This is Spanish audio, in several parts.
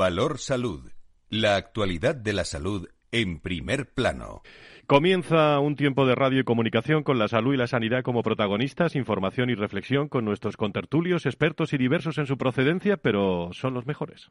Valor Salud. La actualidad de la salud en primer plano. Comienza un tiempo de radio y comunicación con la salud y la sanidad como protagonistas, información y reflexión con nuestros contertulios, expertos y diversos en su procedencia, pero son los mejores.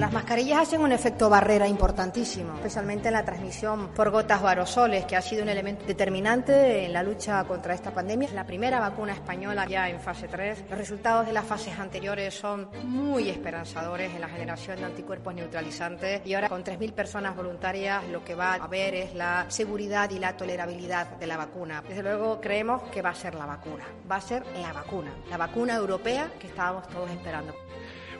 Las mascarillas hacen un efecto barrera importantísimo, especialmente en la transmisión por gotas o aerosoles, que ha sido un elemento determinante en la lucha contra esta pandemia. La primera vacuna española ya en fase 3. Los resultados de las fases anteriores son muy esperanzadores en la generación de anticuerpos neutralizantes y ahora con 3.000 personas voluntarias lo que va a haber es la seguridad y la tolerabilidad de la vacuna. Desde luego creemos que va a ser la vacuna, va a ser la vacuna, la vacuna europea que estábamos todos esperando.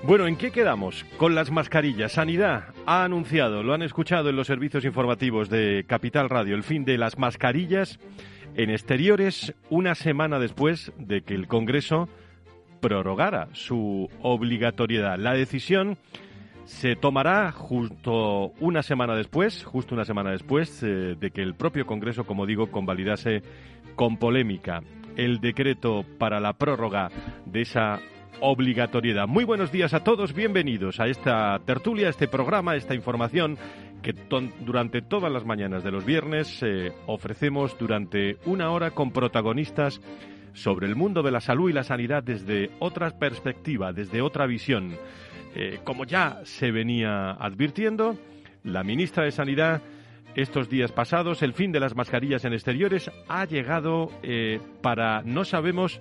Bueno, ¿en qué quedamos? Con las mascarillas. Sanidad ha anunciado, lo han escuchado en los servicios informativos de Capital Radio, el fin de las mascarillas en exteriores una semana después de que el Congreso prorrogara su obligatoriedad. La decisión se tomará justo una semana después, justo una semana después eh, de que el propio Congreso, como digo, convalidase con polémica el decreto para la prórroga de esa obligatoriedad. Muy buenos días a todos, bienvenidos a esta tertulia, a este programa, a esta información que durante todas las mañanas de los viernes eh, ofrecemos durante una hora con protagonistas sobre el mundo de la salud y la sanidad desde otra perspectiva, desde otra visión. Eh, como ya se venía advirtiendo, la ministra de Sanidad estos días pasados, el fin de las mascarillas en exteriores ha llegado eh, para no sabemos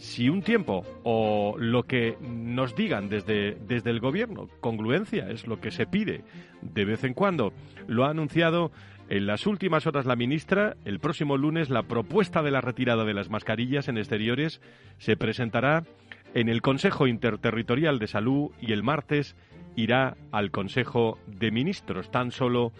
si un tiempo o lo que nos digan desde, desde el gobierno, congruencia es lo que se pide de vez en cuando. Lo ha anunciado en las últimas horas la ministra. El próximo lunes la propuesta de la retirada de las mascarillas en exteriores se presentará en el Consejo Interterritorial de Salud y el martes irá al Consejo de Ministros. Tan solo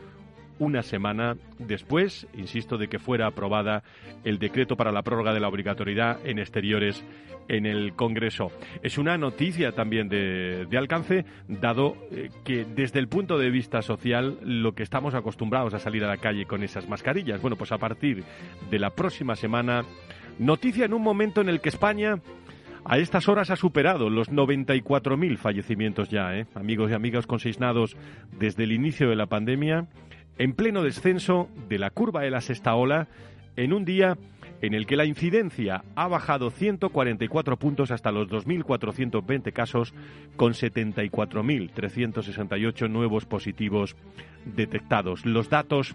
una semana después, insisto, de que fuera aprobada el decreto para la prórroga de la obligatoriedad en exteriores en el Congreso. Es una noticia también de, alcance, dado eh, que desde el punto de vista social lo que estamos acostumbrados a salir a la calle con esas mascarillas. Bueno, pues a partir de la próxima semana, noticia en un momento en el que España a estas horas ha superado los 94.000 fallecimientos ya, ¿eh? amigos y amigas consignados desde el inicio de la pandemia en pleno descenso de la curva de la sexta ola en un día en el que la incidencia ha bajado 144 puntos hasta los 2.420 casos, con 74.368 nuevos positivos detectados. Los datos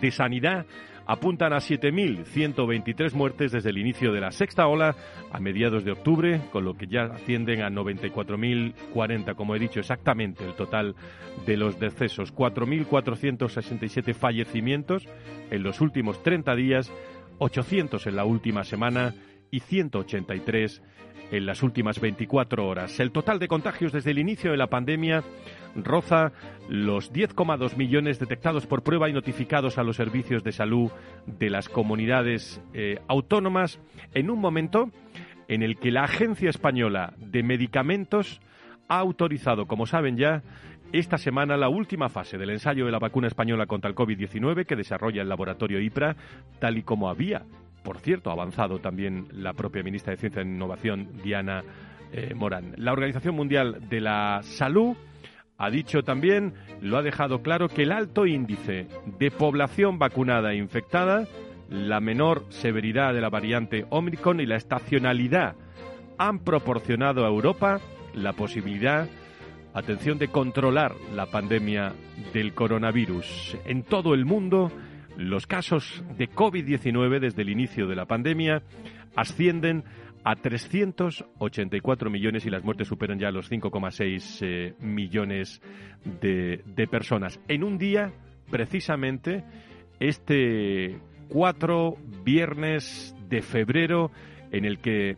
de sanidad apuntan a 7.123 muertes desde el inicio de la sexta ola a mediados de octubre, con lo que ya ascienden a 94.040, como he dicho exactamente el total de los decesos, 4.467 fallecimientos en los últimos 30 días, 800 en la última semana y 183 en las últimas 24 horas. El total de contagios desde el inicio de la pandemia roza los 10,2 millones detectados por prueba y notificados a los servicios de salud de las comunidades eh, autónomas en un momento en el que la Agencia Española de Medicamentos ha autorizado, como saben ya, esta semana la última fase del ensayo de la vacuna española contra el COVID-19 que desarrolla el laboratorio IPRA, tal y como había, por cierto, avanzado también la propia ministra de Ciencia e Innovación, Diana eh, Morán. La Organización Mundial de la Salud ha dicho también, lo ha dejado claro, que el alto índice de población vacunada e infectada, la menor severidad de la variante Omicron y la estacionalidad han proporcionado a Europa la posibilidad, atención, de controlar la pandemia del coronavirus. En todo el mundo, los casos de COVID-19 desde el inicio de la pandemia ascienden a 384 millones y las muertes superan ya los 5,6 eh, millones de, de personas. En un día, precisamente, este 4 viernes de febrero, en el que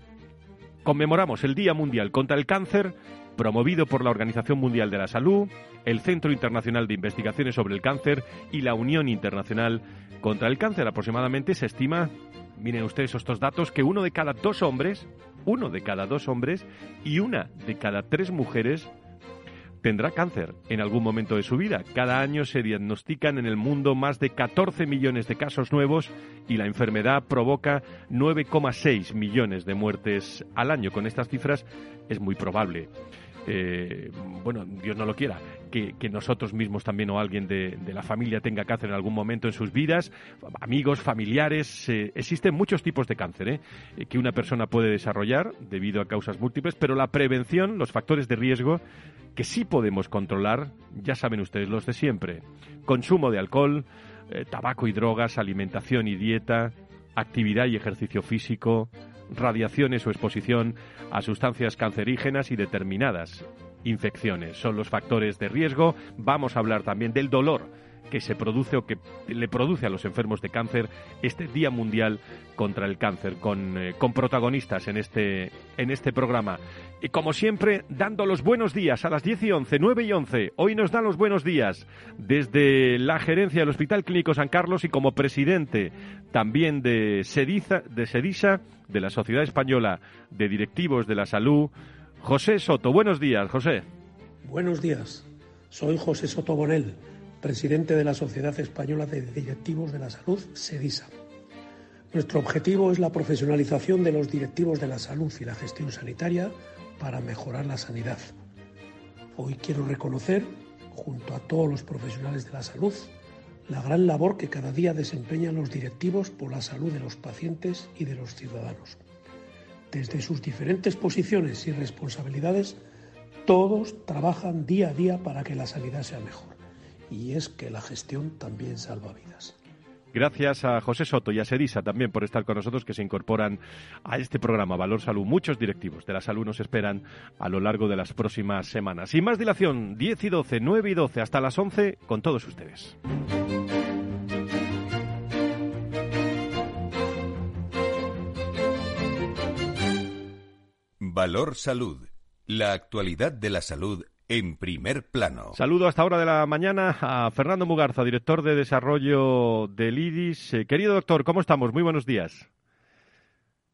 conmemoramos el Día Mundial contra el Cáncer, promovido por la Organización Mundial de la Salud, el Centro Internacional de Investigaciones sobre el Cáncer y la Unión Internacional contra el Cáncer. Aproximadamente se estima miren ustedes estos datos, que uno de cada dos hombres, uno de cada dos hombres y una de cada tres mujeres tendrá cáncer en algún momento de su vida. Cada año se diagnostican en el mundo más de 14 millones de casos nuevos y la enfermedad provoca 9,6 millones de muertes al año. Con estas cifras es muy probable. Eh, bueno, Dios no lo quiera, que, nosotros mismos también o alguien de, la familia tenga cáncer en algún momento en sus vidas, amigos, familiares. Eh, existen muchos tipos de cáncer ¿eh? que una persona puede desarrollar debido a causas múltiples, pero la prevención, los factores de riesgo que sí podemos controlar, ya saben ustedes los de siempre. Consumo de alcohol, eh, tabaco y drogas, alimentación y dieta, actividad y ejercicio físico, radiaciones o exposición a sustancias cancerígenas y determinadas infecciones. Son los factores de riesgo. Vamos a hablar también del dolor que se produce o que le produce a los enfermos de cáncer este Día Mundial contra el Cáncer, con, eh, con protagonistas en este, en este programa. Y como siempre, dando los buenos días a las 10 y 11, 9 y 11. Hoy nos dan los buenos días desde la gerencia del Hospital Clínico San Carlos y como presidente también de de Sedisa, de la Sociedad Española de Directivos de la Salud, José Soto. Buenos días, José. Buenos días. Soy José Soto Bonel presidente de la Sociedad Española de Directivos de la Salud, SEDISA. Nuestro objetivo es la profesionalización de los directivos de la salud y la gestión sanitaria para mejorar la sanidad. Hoy quiero reconocer, junto a todos los profesionales de la salud, la gran labor que cada día desempeñan los directivos por la salud de los pacientes y de los ciudadanos. Desde sus diferentes posiciones y responsabilidades, todos trabajan día a día para que la sanidad sea mejor y es que la gestión también salva vidas. Gracias a José Soto y a Sedisa también por estar con nosotros que se incorporan a este programa Valor Salud. Muchos directivos de la salud nos esperan a lo largo de las próximas semanas. Sin más dilación, 10 y 12, 9 y 12 hasta las 11 con todos ustedes. Valor Salud. La actualidad de la salud en primer plano. Saludo hasta hora de la mañana a Fernando Mugarza, director de desarrollo del IDIS. Eh, querido doctor, ¿cómo estamos? Muy buenos días.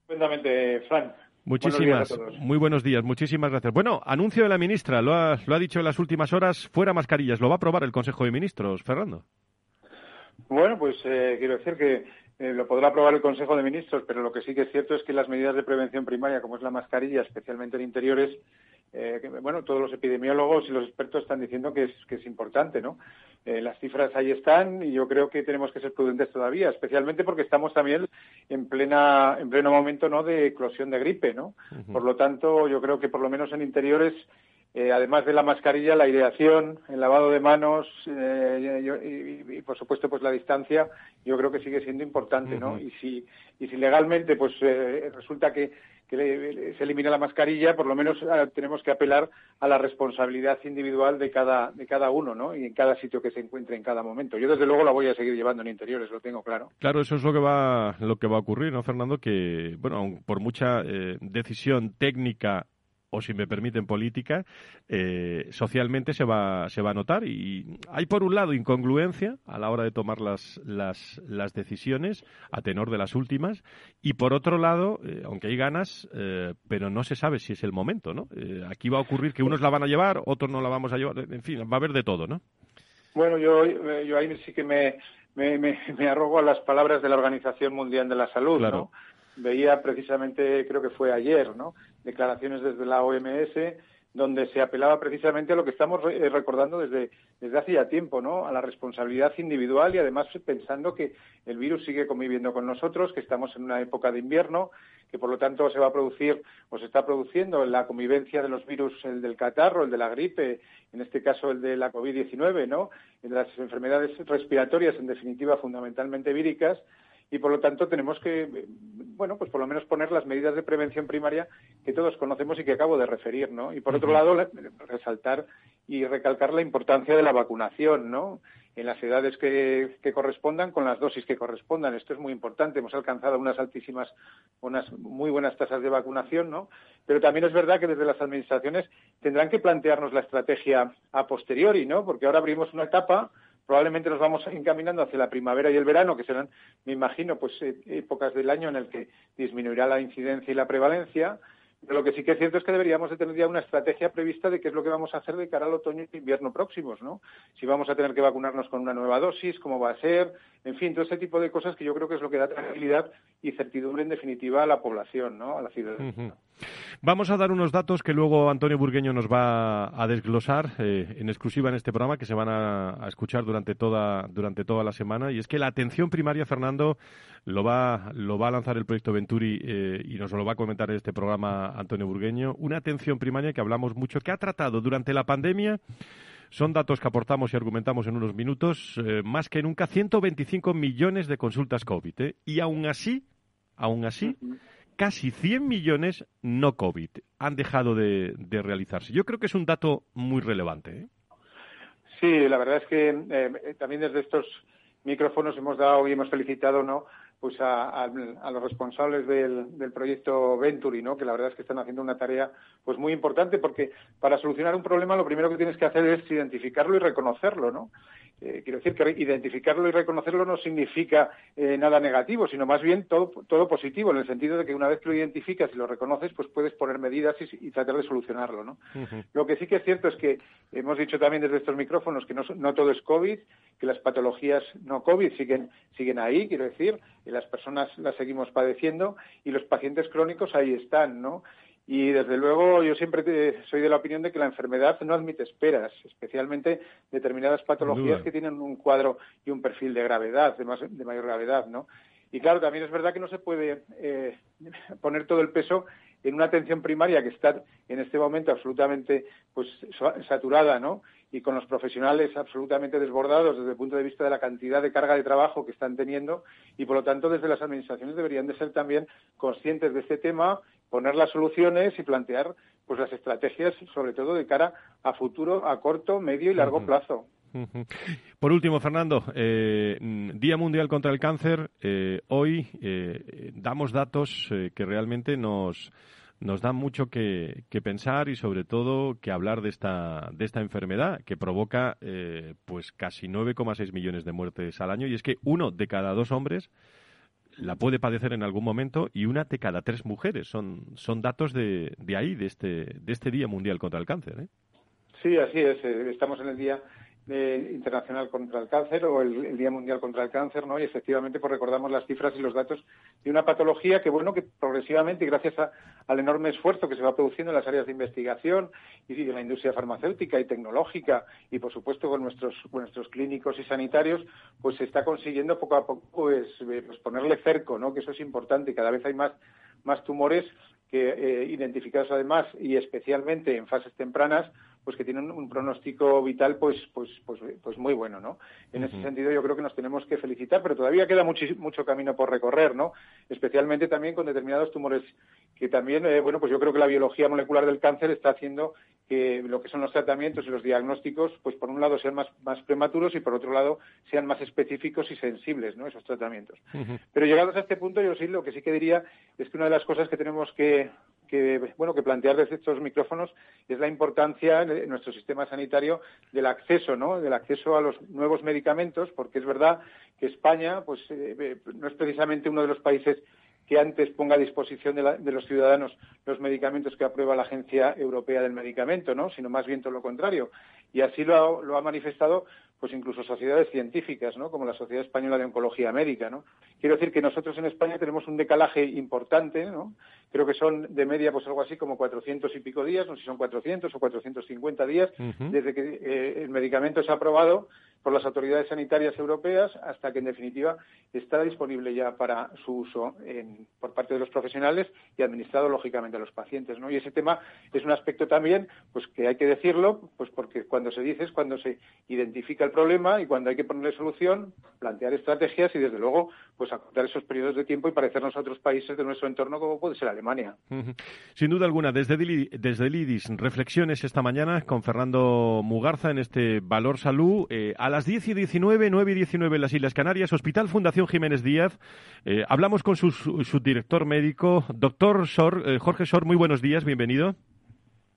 Cuéntamente, Fran. Muchísimas, muy buenos días, muchísimas gracias. Bueno, anuncio de la ministra, lo ha, lo ha dicho en las últimas horas, fuera mascarillas, ¿lo va a aprobar el Consejo de Ministros, Fernando? Bueno, pues eh, quiero decir que eh, lo podrá aprobar el Consejo de Ministros, pero lo que sí que es cierto es que las medidas de prevención primaria, como es la mascarilla, especialmente en interiores, eh, bueno, todos los epidemiólogos y los expertos están diciendo que es, que es importante, ¿no? Eh, las cifras ahí están y yo creo que tenemos que ser prudentes todavía, especialmente porque estamos también en plena en pleno momento, ¿no? De eclosión de gripe, ¿no? Por lo tanto, yo creo que por lo menos en interiores eh, además de la mascarilla, la aireación, el lavado de manos y, por supuesto, pues la distancia, yo creo que sigue siendo importante, ¿no? Y si y si legalmente, pues resulta que que se elimina la mascarilla, por lo menos ah, tenemos que apelar a la responsabilidad individual de cada, de cada uno, ¿no? Y en cada sitio que se encuentre en cada momento. Yo desde luego la voy a seguir llevando en interiores, lo tengo claro. Claro, eso es lo que va, lo que va a ocurrir, ¿no, Fernando? Que, bueno, por mucha eh, decisión técnica o si me permiten política, eh, socialmente se va, se va a notar. Y hay por un lado incongruencia a la hora de tomar las, las, las decisiones a tenor de las últimas y por otro lado, eh, aunque hay ganas, eh, pero no se sabe si es el momento, ¿no? aquí va a ocurrir que unos la van a llevar, otros no la vamos a llevar, en fin, va a haber de todo, ¿no? Bueno, yo, yo ahí sí que me, me, me, arrogo a las palabras de la Organización Mundial de la Salud, ¿no? Veía precisamente, creo que fue ayer, ¿no? Declaraciones desde la OMS donde se apelaba precisamente a lo que estamos eh, recordando desde, desde hace ya tiempo, ¿no? A la responsabilidad individual y además pensando que el virus sigue conviviendo con nosotros, que estamos en una época de invierno, que por lo tanto se va a producir o se está produciendo la convivencia de los virus, el del catarro, el de la gripe, en este caso el de la COVID-19, ¿no? En las enfermedades respiratorias, en definitiva, fundamentalmente víricas, y por lo tanto tenemos que, bueno, pues por lo menos poner las medidas de prevención primaria que todos conocemos y que acabo de referir, ¿no? Y por otro lado, resaltar y recalcar la importancia de la vacunación, ¿no? En las edades que, correspondan con las dosis que correspondan. Esto es muy importante. Hemos alcanzado unas altísimas, unas muy buenas tasas de vacunación, ¿no? Pero también es verdad que desde las administraciones tendrán que plantearnos la estrategia a posteriori, ¿no? Porque ahora abrimos una etapa probablemente nos vamos encaminando hacia la primavera y el verano, que serán, me imagino, pues eh, épocas del año en el que disminuirá la incidencia y la prevalencia. Pero lo que sí que es cierto es que deberíamos de tener ya una estrategia prevista de qué es lo que vamos a hacer de cara al otoño y invierno próximos, ¿no? Si vamos a tener que vacunarnos con una nueva dosis, cómo va a ser, en fin, todo ese tipo de cosas que yo creo que es lo que da tranquilidad y certidumbre en definitiva a la población, ¿no? A la ciudadanía. Vamos a dar unos datos que luego Antonio Burgueño nos va a desglosar eh, en exclusiva en este programa que se van a, escuchar durante toda durante toda la semana. Y es que la atención primaria Fernando lo va lo va a lanzar el proyecto Venturi eh, y nos lo va a comentar en este programa Antonio Burgueño. Una atención primaria que hablamos mucho que ha tratado durante la pandemia. Son datos que aportamos y argumentamos en unos minutos, eh, más que nunca, 125 millones de consultas COVID. Y aún así, aún así, casi 100 millones no COVID han dejado de, realizarse. Yo creo que es un dato muy relevante. ¿eh? Sí, la verdad es que eh, también desde estos micrófonos hemos dado y hemos felicitado ¿no? pues a, los responsables del, del, proyecto Venturi, ¿no? que la verdad es que están haciendo una tarea pues muy importante porque para solucionar un problema lo primero que tienes que hacer es identificarlo y reconocerlo, ¿no? Eh, quiero decir que identificarlo y reconocerlo no significa eh, nada negativo, sino más bien todo, todo positivo, en el sentido de que una vez que lo identificas y lo reconoces, pues puedes poner medidas y, tratar de solucionarlo. ¿no? Lo que sí que es cierto es que hemos dicho también desde estos micrófonos que no, no todo es COVID, que las patologías no COVID siguen, siguen ahí, quiero decir, y las personas las seguimos padeciendo y los pacientes crónicos ahí están, ¿no? Y desde luego yo siempre soy de la opinión de que la enfermedad no admite esperas, especialmente determinadas patologías que tienen un cuadro y un perfil de gravedad, de, de mayor gravedad, ¿no? Y claro, también es verdad que no se puede eh, poner todo el peso en una atención primaria que está en este momento absolutamente pues saturada, ¿no? Y con los profesionales absolutamente desbordados desde el punto de vista de la cantidad de carga de trabajo que están teniendo y por lo tanto desde las administraciones deberían de ser también conscientes de este tema poner las soluciones y plantear pues las estrategias, sobre todo de cara a futuro, a corto, medio y largo plazo. Por último, Fernando, eh, Día Mundial contra el Cáncer. Eh, hoy eh, damos datos que realmente nos, nos dan mucho que, que, pensar y sobre todo que hablar de esta, de esta enfermedad que provoca pues casi 9,6 millones de muertes al año y es que uno de cada dos hombres la puede padecer en algún momento y una de cada tres mujeres. Son, son datos de, de ahí, de este, de este Día Mundial contra el Cáncer. ¿eh? Sí, así es. Eh, estamos en el Día Internacional contra el Cáncer o el, Día Mundial contra el Cáncer, ¿no? Y efectivamente, pues recordamos las cifras y los datos de una patología que, bueno, que progresivamente gracias al enorme esfuerzo que se va produciendo en las áreas de investigación y en la industria farmacéutica y tecnológica y, por supuesto, con nuestros, nuestros clínicos y sanitarios, pues se está consiguiendo poco a poco pues, eh, pues ponerle cerco, ¿no? Que eso es importante y cada vez hay más, más tumores que eh, identificados además y especialmente en fases tempranas pues que tienen un pronóstico vital pues pues pues pues muy bueno no en ese sentido yo creo que nos tenemos que felicitar pero todavía queda mucho, mucho camino por recorrer no especialmente también con determinados tumores que también eh, bueno pues yo creo que la biología molecular del cáncer está haciendo que lo que son los tratamientos y los diagnósticos pues por un lado sean más más prematuros y por otro lado sean más específicos y sensibles no esos tratamientos. Pero llegados a este punto yo sí lo que sí que diría es que una de las cosas que tenemos que que bueno que plantear desde estos micrófonos es la importancia en nuestro sistema sanitario del acceso no del acceso a los nuevos medicamentos porque es verdad que España pues eh, eh, no es precisamente uno de los países que antes ponga a disposición de, los ciudadanos los medicamentos que aprueba la Agencia Europea del Medicamento, ¿no? sino más bien todo lo contrario. Y así lo lo ha manifestado pues incluso sociedades científicas, ¿no? Como la Sociedad Española de Oncología Médica, ¿no? Quiero decir que nosotros en España tenemos un decalaje importante, ¿no? Creo que son de media pues algo así como 400 y pico días, no sé si son 400 o 450 días, desde que eh, el medicamento se ha aprobado por las autoridades sanitarias europeas hasta que en definitiva está disponible ya para su uso por parte de los profesionales y administrado lógicamente a los pacientes, ¿no? Y ese tema es un aspecto también, pues que hay que decirlo, pues porque cuando se dice es cuando se identifica el problema y cuando hay que ponerle solución, plantear estrategias y desde luego pues acortar esos periodos de tiempo y parecernos a otros países de nuestro entorno como puede ser Alemania. Sin duda alguna, desde, el IDIS, reflexiones esta mañana con Fernando Mugarza en este Valor Salud. Eh, a las 10 y 19, 9 y 19 en las Islas Canarias, Hospital Fundación Jiménez Díaz. Eh, hablamos con su, director médico, doctor Sor, eh, Jorge Sor. Muy buenos días, bienvenido.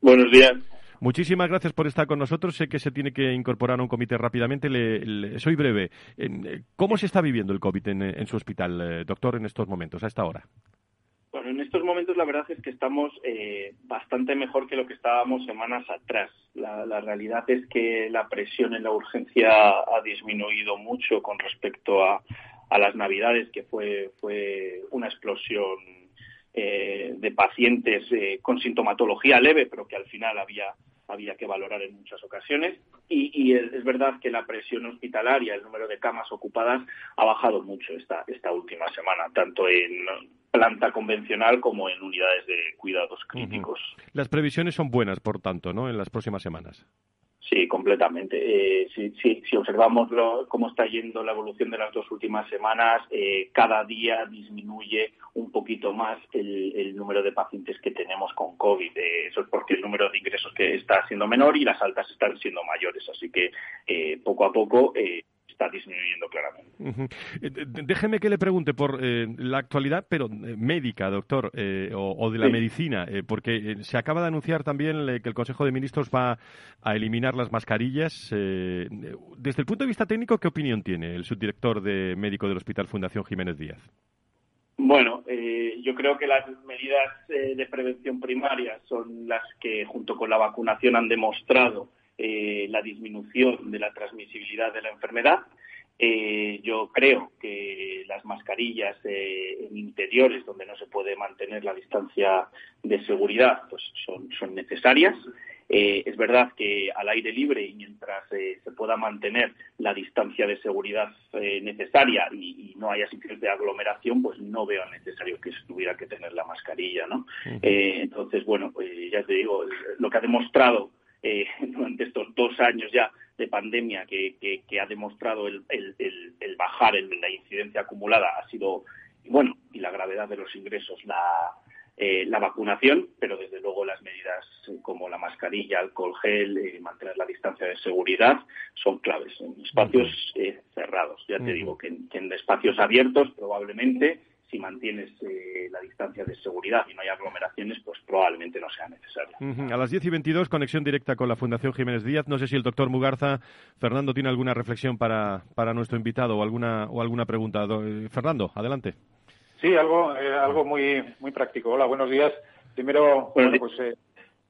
Buenos días. Muchísimas gracias por estar con nosotros. Sé que se tiene que incorporar a un comité rápidamente. Le, soy breve. ¿Cómo se está viviendo el COVID en, su hospital, eh, doctor, en estos momentos, a esta hora? Bueno, en estos momentos la verdad es que estamos eh, bastante mejor que lo que estábamos semanas atrás. La, realidad es que la presión en la urgencia ha disminuido mucho con respecto a, las Navidades, que fue, fue una explosión eh, de pacientes con sintomatología leve, pero que al final había había que valorar en muchas ocasiones. Y, es, verdad que la presión hospitalaria, el número de camas ocupadas, ha bajado mucho esta, esta última semana, tanto en planta convencional como en unidades de cuidados críticos. Las previsiones son buenas, por tanto, ¿no? En las próximas semanas. Sí, completamente. Eh, si, si, observamos cómo está yendo la evolución de las dos últimas semanas, eh, cada día disminuye un poquito más el, número de pacientes que tenemos con COVID. Eh, eso es porque el número de ingresos que está siendo menor y las altas están siendo mayores. Así que poco a poco está disminuyendo claramente. Eh, déjeme que le pregunte por eh, la actualidad, pero eh, médica, doctor, o, de la medicina, porque se acaba de anunciar también que el Consejo de Ministros va a eliminar las mascarillas. desde el punto de vista técnico, ¿qué opinión tiene el subdirector de médico del Hospital Fundación Jiménez Díaz? Bueno, yo creo que las medidas de prevención primaria son las que, junto con la vacunación, han demostrado eh, la disminución de la transmisibilidad de la enfermedad. Eh, yo creo que las mascarillas eh, en interiores donde no se puede mantener la distancia de seguridad pues son, son necesarias. es verdad que al aire libre y mientras se pueda mantener la distancia de seguridad necesaria y, no haya sitios de aglomeración, pues no veo necesario que se tuviera que tener la mascarilla, ¿no? entonces, bueno, pues ya te digo, lo que ha demostrado eh, durante estos dos años ya de pandemia que, ha demostrado el, bajar en la incidencia acumulada ha sido, bueno, y la gravedad de los ingresos, la, eh, la vacunación, pero desde luego las medidas como la mascarilla, alcohol gel, eh, mantener la distancia de seguridad son claves en espacios cerrados. Ya te digo que en espacios abiertos probablemente si mantienes eh, la distancia de seguridad y no hay aglomeraciones, pues probablemente no sea necesario. A las 10 y 22, conexión directa con la Fundación Jiménez Díaz. No sé si el doctor Mugarza, Fernando, tiene alguna reflexión para, para nuestro invitado o alguna, o alguna pregunta. Eh, Fernando, adelante. Sí, algo, eh, algo muy, muy práctico. Hola, buenos días. Primero, bueno, pues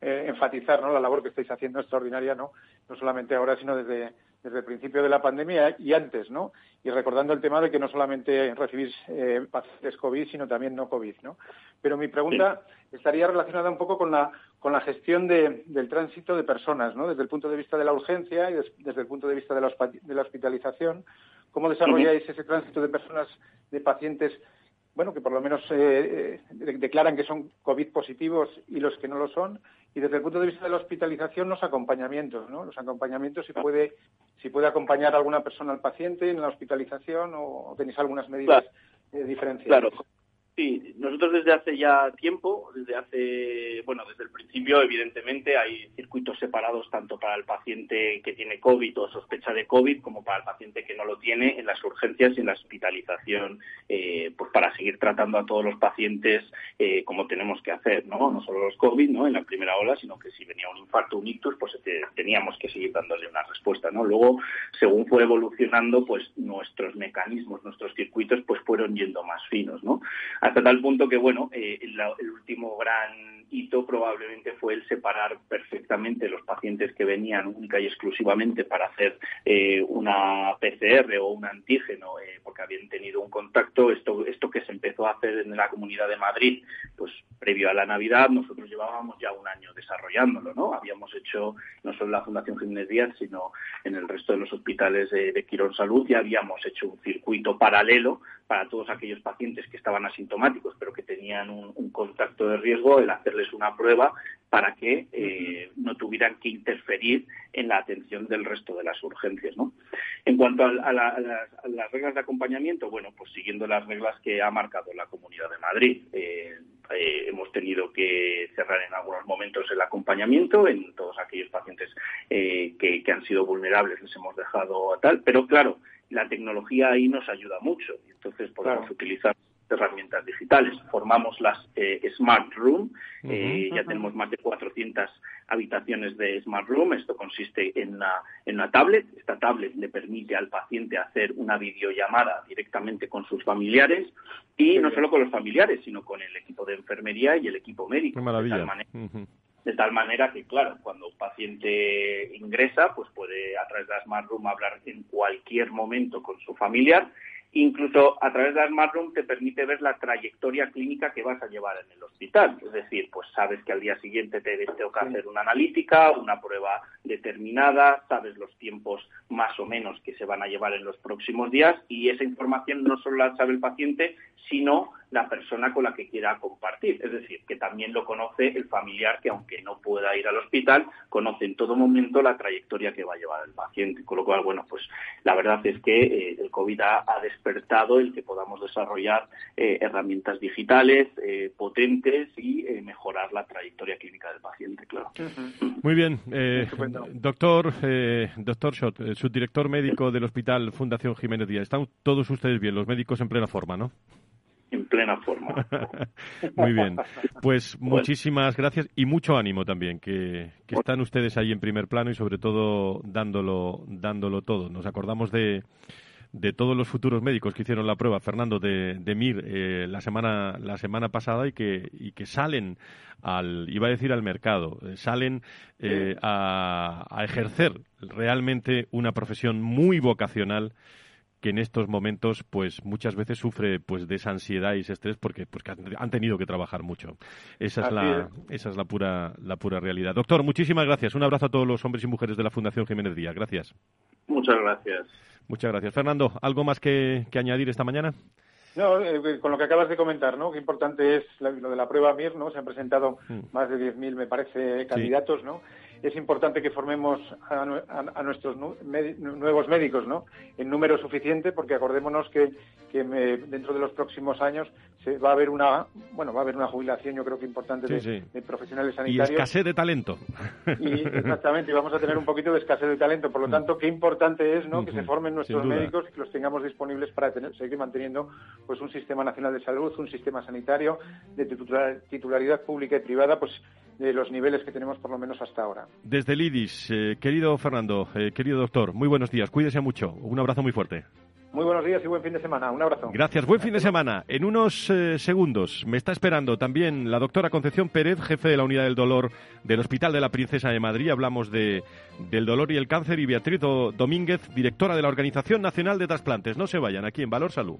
enfatizar ¿no? la labor que estáis haciendo extraordinaria, ¿no? no solamente ahora, sino desde desde el principio de la pandemia y antes, ¿no? Y recordando el tema de que no solamente recibís eh, pacientes COVID, sino también no COVID, ¿no? Pero mi pregunta estaría relacionada un poco con la, con la gestión del tránsito de personas, ¿no? Desde el punto de vista de la urgencia y desde el punto de vista de la, de la hospitalización. ¿Cómo desarrolláis ese tránsito de personas, de pacientes bueno, que por lo menos eh, eh, declaran que son COVID positivos y los que no lo son. Y desde el punto de vista de la hospitalización, los acompañamientos, ¿no? Los acompañamientos, si puede, si puede acompañar a alguna persona al paciente en la hospitalización o, tenéis algunas medidas eh, diferenciadas. Claro. Sí, nosotros desde hace ya tiempo, desde hace, bueno, desde el principio, evidentemente, hay circuitos separados tanto para el paciente que tiene COVID o sospecha de COVID como para el paciente que no lo tiene en las urgencias y en la hospitalización, eh, pues para seguir tratando a todos los pacientes eh, como tenemos que hacer, ¿no? No solo los COVID, ¿no? En la primera ola, sino que si venía un infarto, un ictus, pues teníamos que seguir dándole una respuesta, ¿no? Luego, según fue evolucionando, pues nuestros mecanismos, nuestros circuitos, pues fueron yendo más finos, ¿no? Hasta tal punto que, bueno, eh, el último gran hito probablemente fue el separar perfectamente los pacientes que venían única y exclusivamente para hacer eh, una PCR o un antígeno eh, porque habían tenido un contacto. Esto, esto que se empezó a hacer en la Comunidad de Madrid, pues previo a la Navidad, nosotros llevábamos ya un año desarrollándolo, ¿no? Habíamos hecho no solo en la Fundación Jiménez Díaz, sino en el resto de los hospitales de, Quirón Salud ya habíamos hecho un circuito paralelo para todos aquellos pacientes que estaban asintomáticos pero que tenían un, un contacto de riesgo, el hacerles una prueba para que eh, no tuvieran que interferir en la atención del resto de las urgencias. ¿no? En cuanto a, las, reglas de acompañamiento, bueno, pues siguiendo las reglas que ha marcado la Comunidad de Madrid, eh, eh, hemos tenido que cerrar en algunos momentos el acompañamiento en todos aquellos pacientes que, han sido vulnerables, les hemos dejado tal, pero claro, la tecnología ahí nos ayuda mucho, entonces podemos utilizar herramientas digitales. Formamos las eh, Smart Room, eh, ya tenemos más de 400 habitaciones de Smart Room. Esto consiste en una, en una tablet. Esta tablet le permite al paciente hacer una videollamada directamente con sus familiares y no solo con los familiares, sino con el equipo de enfermería y el equipo médico. maravilla. De tal manera que, claro, cuando un paciente ingresa, pues puede a través de la Smart Room hablar en cualquier momento con su familiar. Incluso a través de Smart Room te permite ver la trayectoria clínica que vas a llevar en el hospital. Es decir, pues sabes que al día siguiente te tengo que hacer una analítica, una prueba determinada, sabes los tiempos más o menos que se van a llevar en los próximos días y esa información no solo la sabe el paciente, sino la persona con la que quiera compartir. Es decir, que también lo conoce el familiar que aunque no pueda ir al hospital, conoce en todo momento la trayectoria que va a llevar el paciente. Con lo cual, bueno, pues la verdad es que eh, el COVID ha, despertado el que podamos desarrollar eh, herramientas digitales eh, potentes y mejorar la trayectoria clínica del paciente, claro. Muy bien. doctor, doctor Schott, subdirector médico del Hospital Fundación Jiménez Díaz. Están todos ustedes bien, los médicos en plena forma, ¿no? Forma. Muy bien. Pues muchísimas gracias y mucho ánimo también, que, están ustedes ahí en primer plano y sobre todo dándolo, dándolo todo. Nos acordamos de, de todos los futuros médicos que hicieron la prueba, Fernando, de, de MIR eh, la, semana, la semana pasada y que, y que salen al, iba a decir al mercado, eh, salen eh, a, a ejercer realmente una profesión muy vocacional que en estos momentos pues muchas veces sufre pues de esa ansiedad y ese estrés porque pues han tenido que trabajar mucho. Esa es la esa es la pura la pura realidad. Doctor, muchísimas gracias. Un abrazo a todos los hombres y mujeres de la Fundación Jiménez Díaz. Gracias. Muchas gracias. Muchas gracias. Fernando, ¿algo más que, añadir esta mañana? No, eh, con lo que acabas de comentar, ¿no? Qué importante es lo de la prueba MIR, ¿no? Se han presentado mm. más de 10.000, me parece, candidatos, ¿no? Es importante que formemos a, nuestros nuevos médicos ¿no? en número suficiente porque acordémonos que, dentro de los próximos años se va a haber una bueno va a haber una jubilación yo creo que importante de, profesionales sanitarios y escasez de talento y exactamente y vamos a tener un poquito de escasez de talento por lo mm. tanto qué importante es ¿no? que se formen nuestros médicos y que los tengamos disponibles para seguir manteniendo pues un sistema nacional de salud un sistema sanitario de titularidad pública y privada pues de los niveles que tenemos por lo menos hasta ahora. Desde el IDIS, eh, querido Fernando, eh, querido doctor, muy buenos días, cuídese mucho, un abrazo muy fuerte. Muy buenos días y buen fin de semana. Un abrazo. Gracias. Buen fin de semana. En unos eh, segundos me está esperando también la doctora Concepción Pérez, jefe de la unidad del dolor del Hospital de la Princesa de Madrid. Hablamos de, del dolor y el cáncer y Beatriz Domínguez, directora de la Organización Nacional de Trasplantes. No se vayan aquí en Valor Salud.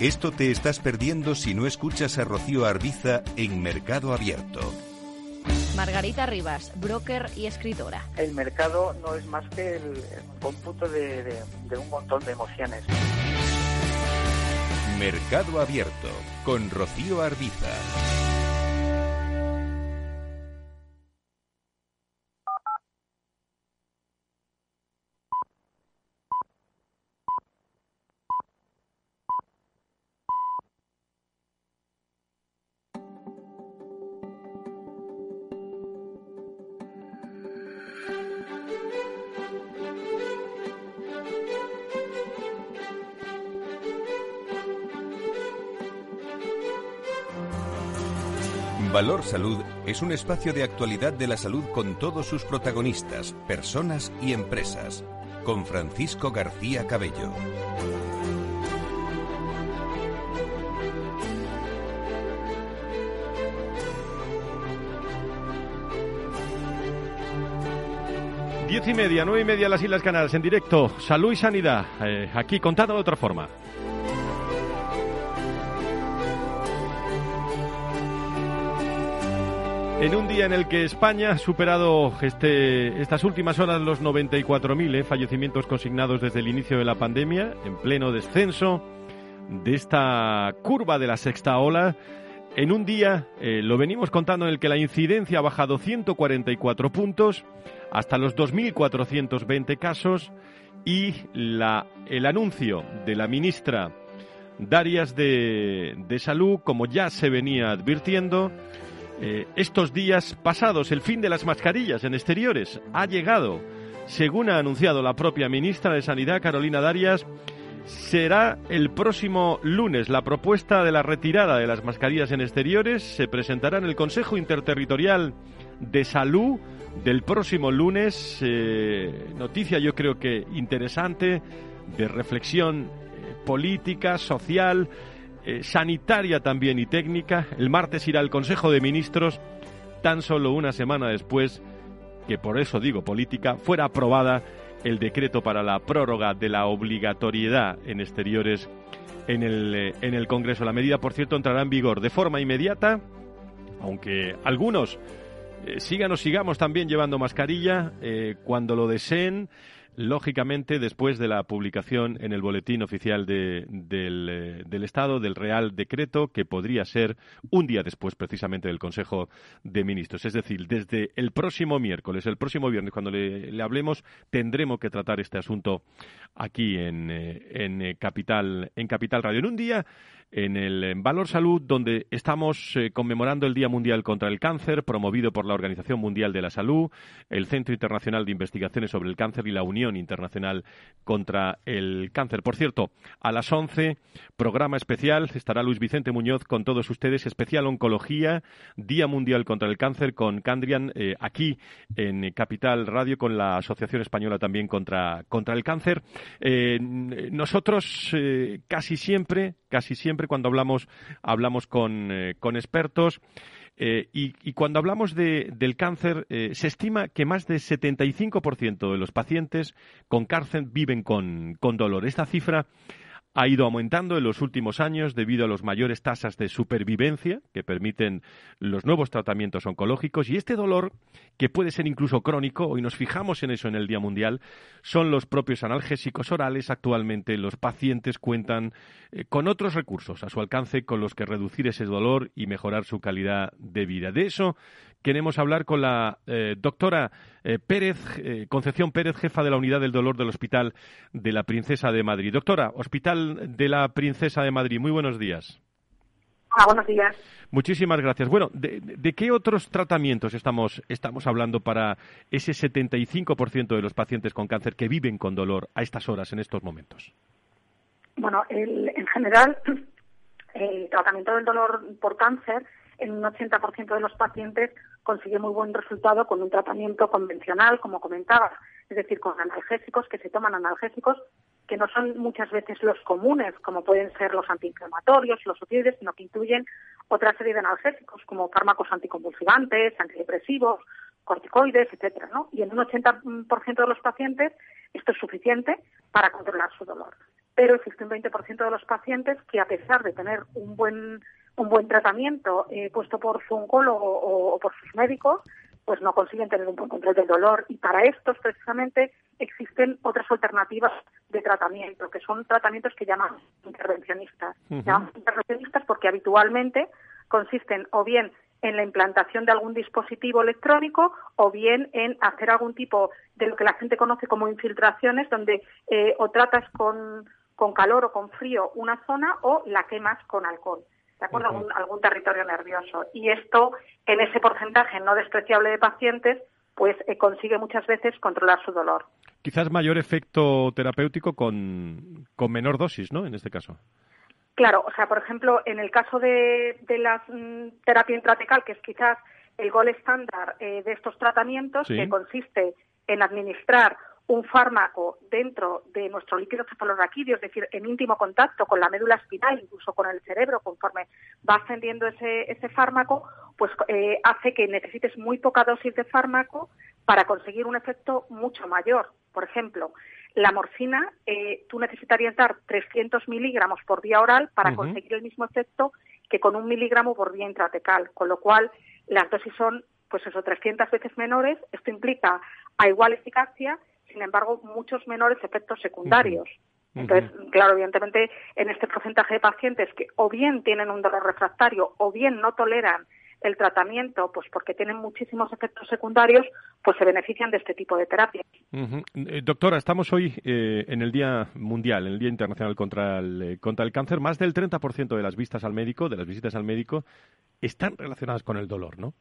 Esto te estás perdiendo si no escuchas a Rocío Arbiza en Mercado Abierto. Margarita Rivas, broker y escritora. El mercado no es más que el cómputo de, un montón de emociones. Mercado Abierto con Rocío Arbiza. Valor Salud es un espacio de actualidad de la salud con todos sus protagonistas, personas y empresas. Con Francisco García Cabello. Diez y media, nueve y media las Islas Canarias en directo. Salud y sanidad. Eh, aquí contado de otra forma. En un día en el que España ha superado este, estas últimas horas los 94.000 eh, fallecimientos consignados desde el inicio de la pandemia, en pleno descenso de esta curva de la sexta ola, en un día, eh, lo venimos contando, en el que la incidencia ha bajado 144 puntos hasta los 2.420 casos y el anuncio de la ministra Darias de, de Salud, como ya se venía advirtiendo, eh, estos días pasados, el fin de las mascarillas en exteriores ha llegado. Según ha anunciado la propia ministra de Sanidad, Carolina Darias, será el próximo lunes. La propuesta de la retirada de las mascarillas en exteriores se presentará en el Consejo Interterritorial de Salud del próximo lunes. Eh, noticia yo creo que interesante, de reflexión eh, política, social eh, sanitaria también y técnica. El martes irá al Consejo de Ministros, tan solo una semana después que, por eso digo política, fuera aprobada el decreto para la prórroga de la obligatoriedad en exteriores en el, eh, en el Congreso. La medida, por cierto, entrará en vigor de forma inmediata, aunque algunos eh, sigan o sigamos también llevando mascarilla cuando lo deseen lógicamente después de la publicación en el boletín oficial de, del, eh, del, Estado del Real Decreto, que podría ser un día después precisamente del Consejo de Ministros. Es decir, desde el próximo miércoles, el próximo viernes, cuando le, hablemos, tendremos que tratar este asunto aquí en, eh, en, eh, Capital, en Capital Radio. En un día en el Valor Salud, donde estamos eh, conmemorando el Día Mundial contra el Cáncer, promovido por la Organización Mundial de la Salud, el Centro Internacional de Investigaciones sobre el Cáncer y la Unión Internacional contra el Cáncer. Por cierto, a las 11, programa especial, estará Luis Vicente Muñoz con todos ustedes, especial Oncología, Día Mundial contra el Cáncer, con Candrian, eh, aquí en Capital Radio, con la Asociación Española también contra, contra el Cáncer. Eh, nosotros casi siempre, casi siempre, cuando hablamos, hablamos con, eh, expertos. Eh, y, cuando hablamos del cáncer, eh, se estima que más del 75% de los pacientes con cáncer viven con, con dolor. Esta cifra ha ido aumentando en los últimos años debido a las mayores tasas de supervivencia que permiten los nuevos tratamientos oncológicos y este dolor, que puede ser incluso crónico, hoy nos fijamos en eso en el Día Mundial, son los propios analgésicos orales. Actualmente los pacientes cuentan eh, con otros recursos a su alcance con los que reducir ese dolor y mejorar su calidad de vida. De eso queremos hablar con la eh, doctora eh, Pérez, eh, Concepción Pérez, jefa de la unidad del dolor del Hospital de la Princesa de Madrid. Doctora, Hospital de la Princesa de Madrid, muy buenos días. Hola, buenos días. Muchísimas gracias. Bueno, ¿de, qué otros tratamientos estamos, estamos hablando para ese 75% de los pacientes con cáncer que viven con dolor a estas horas, en estos momentos? Bueno, en general, el tratamiento del dolor por cáncer en un 80% de los pacientes consigue muy buen resultado con un tratamiento convencional, como comentaba, es decir, con analgésicos, que se toman analgésicos que no son muchas veces los comunes, como pueden ser los antiinflamatorios, los opioides, sino que incluyen otra serie de analgésicos, como fármacos anticonvulsivantes, antidepresivos, corticoides, etcétera, ¿no? Y en un 80% de los pacientes esto es suficiente para controlar su dolor. Pero existe un 20% de los pacientes que, a pesar de tener un buen un buen tratamiento eh, puesto por su oncólogo o, por sus médicos, pues no consiguen tener un buen control del dolor. Y para estos, precisamente, existen otras alternativas de tratamiento, que son tratamientos que llaman intervencionistas. Llamamos intervencionistas porque habitualmente consisten o bien en la implantación de algún dispositivo electrónico o bien en hacer algún tipo de lo que la gente conoce como infiltraciones, donde eh, o tratas con, con calor o con frío una zona o la quemas con alcohol. ¿De acuerdo? algún, algún territorio nervioso. Y esto, en ese porcentaje no despreciable de pacientes, pues eh, consigue muchas veces controlar su dolor. Quizás mayor efecto terapéutico con, con menor dosis, ¿no? En este caso. Claro, o sea, por ejemplo, en el caso de, de la mm, terapia intratecal, que es quizás el gol estándar eh, de estos tratamientos, que consiste en administrar un fármaco dentro de nuestro líquido cefalorraquídeo, es decir, en íntimo contacto con la médula espinal, incluso con el cerebro, conforme va ascendiendo ese, ese fármaco, pues eh, hace que necesites muy poca dosis de fármaco para conseguir un efecto mucho mayor. Por ejemplo, la morfina, eh, tú necesitarías dar 300 miligramos por vía oral para conseguir el mismo efecto que con un miligramo por vía intratecal, con lo cual las dosis son, pues eso, 300 veces menores. Esto implica a igual eficacia, sin embargo, muchos menores efectos secundarios. Entonces, claro, evidentemente, en este porcentaje de pacientes que o bien tienen un dolor refractario o bien no toleran el tratamiento, pues porque tienen muchísimos efectos secundarios, pues se benefician de este tipo de terapia. Eh, doctora, estamos hoy eh, en el Día Mundial, en el Día Internacional contra el, eh, contra el Cáncer. Más del 30% de las vistas al médico, de las visitas al médico, están relacionadas con el dolor, ¿no?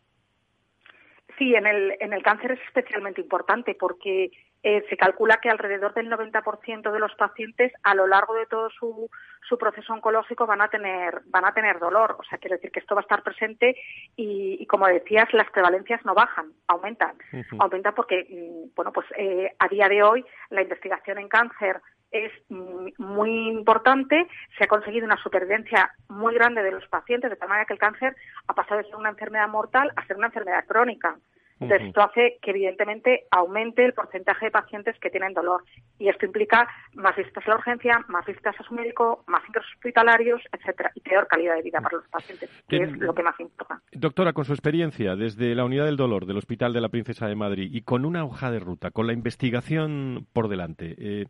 Sí, en el, en el cáncer es especialmente importante porque eh, se calcula que alrededor del 90% de los pacientes a lo largo de todo su, su proceso oncológico van a tener van a tener dolor. O sea, quiere decir que esto va a estar presente y, como decías, las prevalencias no bajan, aumentan. Aumentan porque, mm, bueno, pues eh, a día de hoy la investigación en cáncer es mm, muy importante, se ha conseguido una supervivencia muy grande de los pacientes, de tal manera que el cáncer ha pasado de ser una enfermedad mortal a ser una enfermedad crónica. Entonces, esto hace que, evidentemente, aumente el porcentaje de pacientes que tienen dolor. Y esto implica más visitas a la urgencia, más visitas a su médico, más ingresos hospitalarios, etcétera, y peor calidad de vida para los pacientes, que es lo que más importa. Doctora, con su experiencia desde la unidad del dolor del Hospital de la Princesa de Madrid y con una hoja de ruta, con la investigación por delante, eh,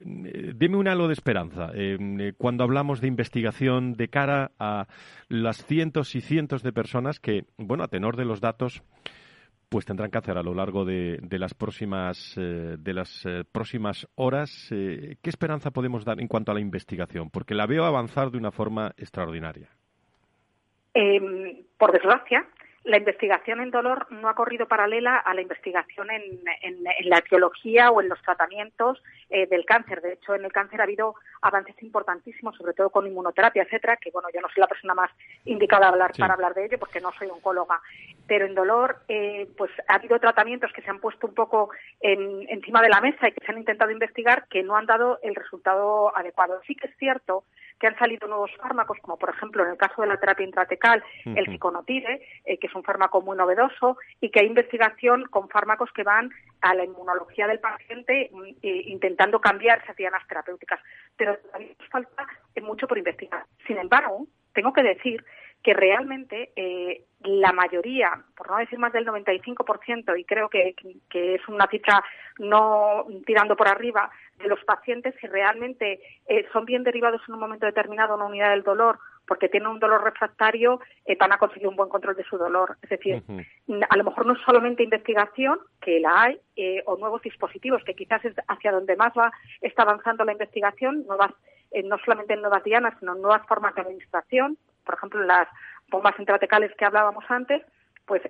eh deme un halo de esperanza eh, eh, cuando hablamos de investigación de cara a las cientos y cientos de personas que, bueno, a tenor de los datos, pues tendrán que hacer a lo largo de, las próximas eh, de las eh, próximas horas. Eh, ¿Qué esperanza podemos dar en cuanto a la investigación? Porque la veo avanzar de una forma extraordinaria. Em, por desgracia, la investigación en dolor no ha corrido paralela a la investigación en, la etiología o en los tratamientos eh, del cáncer. De hecho, en el cáncer ha habido avances importantísimos, sobre todo con inmunoterapia, etcétera, que bueno, yo no soy la persona más indicada hablar, para hablar de ello porque no soy oncóloga. Pero en dolor, eh, pues ha habido tratamientos que se han puesto un poco encima de la mesa y que se han intentado investigar que no han dado el resultado adecuado. Sí que es cierto que han salido nuevos fármacos, como por ejemplo en el caso de la terapia intratecal, el ciconotide, eh, que es un fármaco muy novedoso, y que hay investigación con fármacos que van a la inmunología del paciente mm, intentando cambiar esas dianas terapéuticas. Pero todavía nos falta mucho por investigar. Sin embargo, tengo que decir que realmente eh, la mayoría, por no decir más del 95%, y creo que, que, es una cifra no tirando por arriba, de los pacientes que realmente eh, son bien derivados en un momento determinado a una unidad del dolor porque tienen un dolor refractario, eh, van a conseguir un buen control de su dolor. Es decir, a lo mejor no es solamente investigación, que la hay, o nuevos dispositivos, que quizás es hacia donde más va está avanzando la investigación, nuevas, no solamente en nuevas dianas, sino en nuevas formas de administración, por ejemplo, las bombas intratecales que hablábamos antes, pues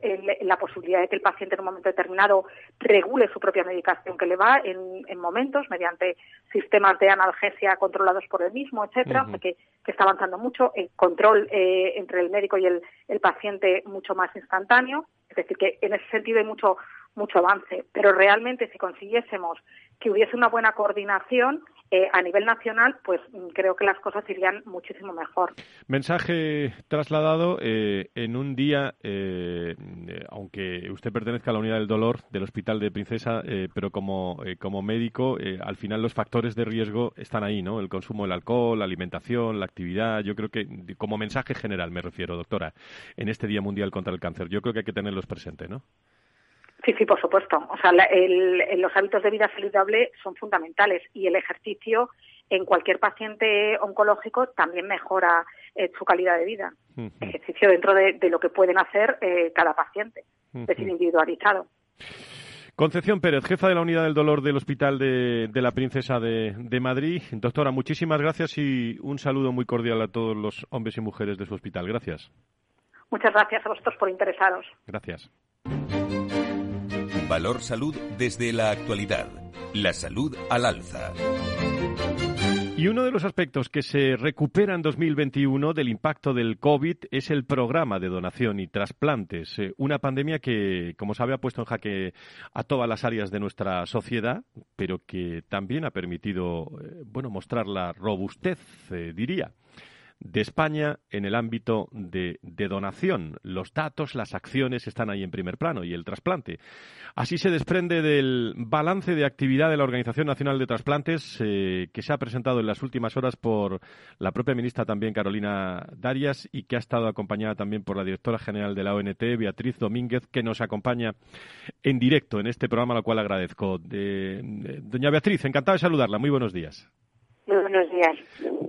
la posibilidad de que el paciente en un momento determinado regule su propia medicación que le va en, momentos mediante sistemas de analgesia controlados por él mismo, etcétera, que, está avanzando mucho, el control eh, entre el médico y el, el paciente mucho más instantáneo, es decir, que en ese sentido hay mucho mucho avance, pero realmente si consiguiésemos que hubiese una buena coordinación eh, a nivel nacional, pues mm, creo que las cosas irían muchísimo mejor. Mensaje trasladado eh, en un día, eh, aunque usted pertenezca a la unidad del dolor del Hospital de Princesa, pero como, como médico, al final los factores de riesgo están ahí, ¿no? El consumo del alcohol, la alimentación, la actividad. Yo creo que, como mensaje general, me refiero, doctora, en este Día Mundial contra el Cáncer, yo creo que hay que tenerlos presentes, ¿no? Sí, sí, por supuesto. O sea, los hábitos de vida saludable son fundamentales y el ejercicio en cualquier paciente oncológico también mejora eh, su calidad de vida. Ejercicio dentro de, lo que pueden hacer eh, cada paciente, es decir, individualizado. Concepción Pérez, jefa de la unidad del dolor del Hospital de, la Princesa de, de, Madrid. Doctora, muchísimas gracias y un saludo muy cordial a todos los hombres y mujeres de su hospital. Gracias. Muchas gracias a vosotros por interesaros. Gracias. Valor Salud desde la actualidad. La salud al alza. Y uno de los aspectos que se recupera en 2021 del impacto del COVID es el programa de donación y trasplantes, eh, una pandemia que, como sabe, ha puesto en jaque a todas las áreas de nuestra sociedad, pero que también ha permitido, eh, bueno, mostrar la robustez, eh, diría, de España en el ámbito de, donación. Los datos, las acciones están ahí en primer plano y el trasplante. Así se desprende del balance de actividad de la Organización Nacional de Trasplantes eh, que se ha presentado en las últimas horas por la propia ministra también Carolina Darias y que ha estado acompañada también por la directora general de la ONT, Beatriz Domínguez, que nos acompaña en directo en este programa, lo cual agradezco. doña Beatriz, encantado de saludarla. Muy buenos días. Muy buenos días.